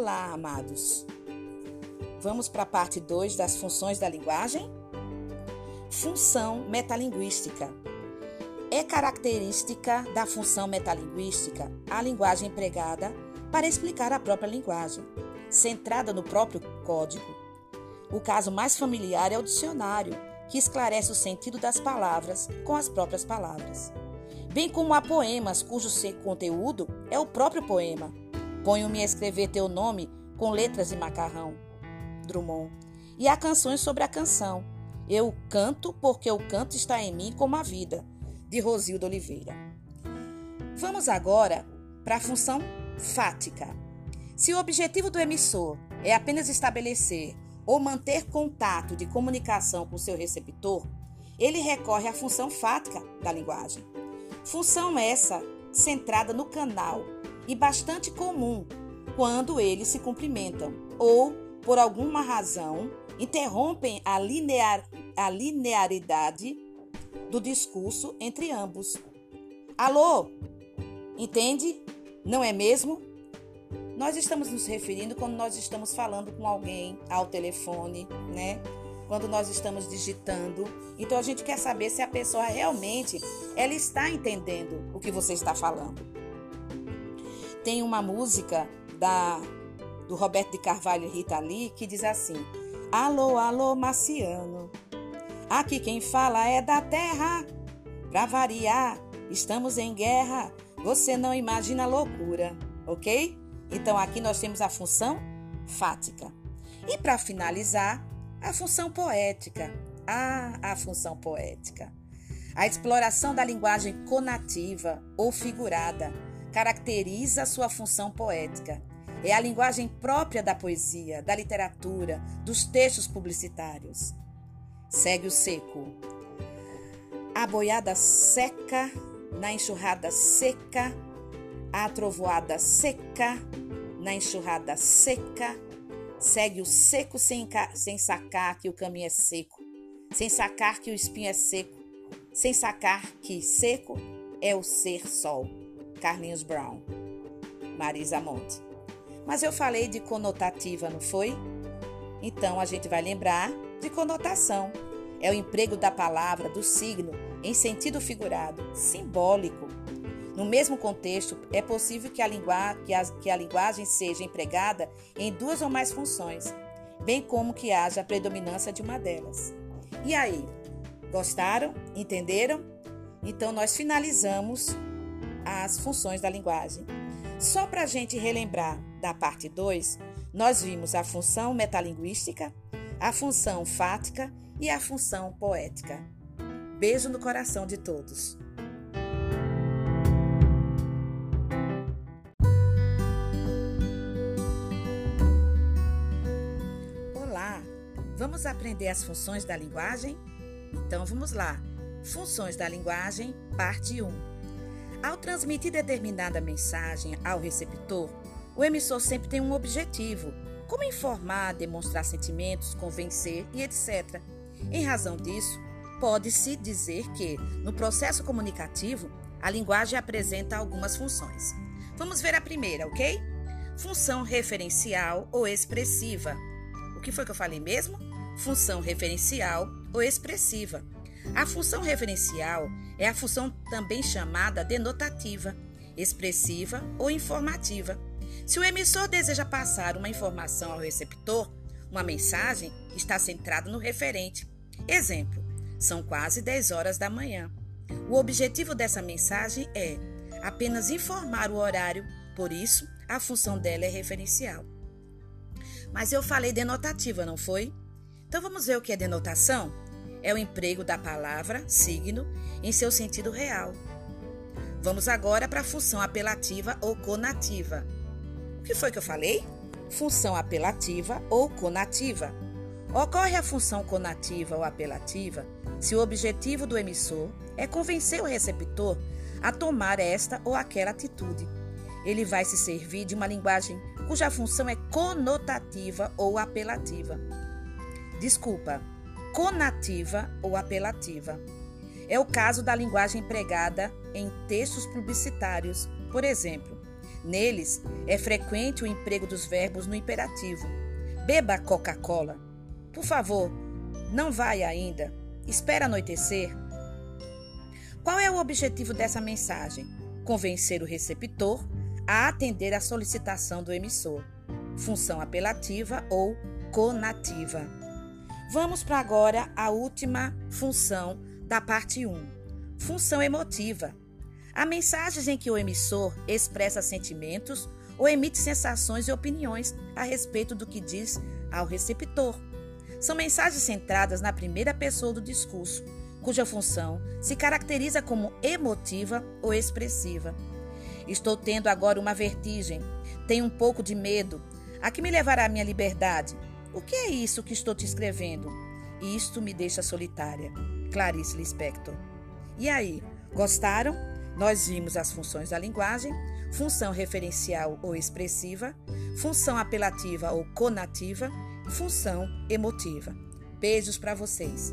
Olá, amados. Vamos para a parte 2 das funções da linguagem? Função metalinguística. É característica da função metalinguística a linguagem empregada para explicar a própria linguagem, centrada no próprio código. O caso mais familiar é o dicionário, que esclarece o sentido das palavras com as próprias palavras. Bem como há poemas cujo conteúdo é o próprio poema. Ponho-me a escrever teu nome com letras de macarrão. Drummond. E há canções sobre a canção. Eu canto porque o canto está em mim como a vida de Rosildo Oliveira. Vamos agora para a função fática. Se o objetivo do emissor é apenas estabelecer ou manter contato de comunicação com seu receptor, ele recorre à função fática da linguagem. Função essa centrada no canal e bastante comum quando eles se cumprimentam ou, por alguma razão, interrompem a, linear, a linearidade do discurso entre ambos. Alô? Entende? Não é mesmo? Nós estamos nos referindo quando nós estamos falando com alguém ao telefone, né? Quando nós estamos digitando. Então a gente quer saber se a pessoa realmente ela está entendendo o que você está falando. Tem uma música da do Roberto de Carvalho e Rita Lee que diz assim: Alô, alô, Marciano. Aqui quem fala é da terra. Pra variar, estamos em guerra. Você não imagina a loucura, ok? Então aqui nós temos a função fática. E para finalizar, a função poética. Ah, a função poética. A exploração da linguagem conativa ou figurada caracteriza sua função poética. É a linguagem própria da poesia, da literatura, dos textos publicitários. Segue o seco. A boiada seca, na enxurrada seca, a trovoada seca, na enxurrada seca. Segue o seco sem, sem sacar que o caminho é seco, sem sacar que o espinho é seco, sem sacar que seco é o ser sol. Carlinhos Brown. Marisa Monte. Mas eu falei de conotativa, não foi? Então a gente vai lembrar de conotação. É o emprego da palavra, do signo, em sentido figurado, simbólico. No mesmo contexto, é possível que a, que, a, que a linguagem seja empregada em duas ou mais funções, bem como que haja a predominância de uma delas. E aí, gostaram? Entenderam? Então, nós finalizamos as funções da linguagem. Só para a gente relembrar da parte 2, nós vimos a função metalinguística, a função fática e a função poética. Beijo no coração de todos. Olá, vamos aprender as funções da linguagem? Então vamos lá. Funções da linguagem, parte 1. Ao transmitir determinada mensagem ao receptor, o emissor sempre tem um objetivo, como informar, demonstrar sentimentos, convencer e etc. Em razão disso, pode-se dizer que, no processo comunicativo, a linguagem apresenta algumas funções. Vamos ver a primeira, ok? Função referencial ou expressiva. O que foi que eu falei mesmo? Função referencial ou expressiva. A função referencial é a função também chamada denotativa, expressiva ou informativa se o emissor deseja passar uma informação ao receptor, uma mensagem está centrada no referente. Exemplo: são quase 10 horas da manhã. O objetivo dessa mensagem é apenas informar o horário, por isso a função dela é referencial. Mas eu falei denotativa, não foi? Então vamos ver o que é denotação? É o emprego da palavra signo em seu sentido real. Vamos agora para a função apelativa ou conativa que foi que eu falei? Função apelativa ou conativa. Ocorre a função conativa ou apelativa se o objetivo do emissor é convencer o receptor a tomar esta ou aquela atitude. Ele vai se servir de uma linguagem cuja função é conotativa ou apelativa. Desculpa, conativa ou apelativa. É o caso da linguagem empregada em textos publicitários. Por exemplo, Neles é frequente o emprego dos verbos no imperativo. Beba Coca-Cola. Por favor, não vai ainda. Espera anoitecer. Qual é o objetivo dessa mensagem? Convencer o receptor a atender à solicitação do emissor. Função apelativa ou conativa. Vamos para agora a última função da parte 1. Função emotiva. Há mensagens em que o emissor expressa sentimentos ou emite sensações e opiniões a respeito do que diz ao receptor. São mensagens centradas na primeira pessoa do discurso, cuja função se caracteriza como emotiva ou expressiva. Estou tendo agora uma vertigem, tenho um pouco de medo. A que me levará a minha liberdade? O que é isso que estou te escrevendo? Isto me deixa solitária. Clarice Lispector. E aí, gostaram? Nós vimos as funções da linguagem, função referencial ou expressiva, função apelativa ou conativa, função emotiva. Beijos para vocês.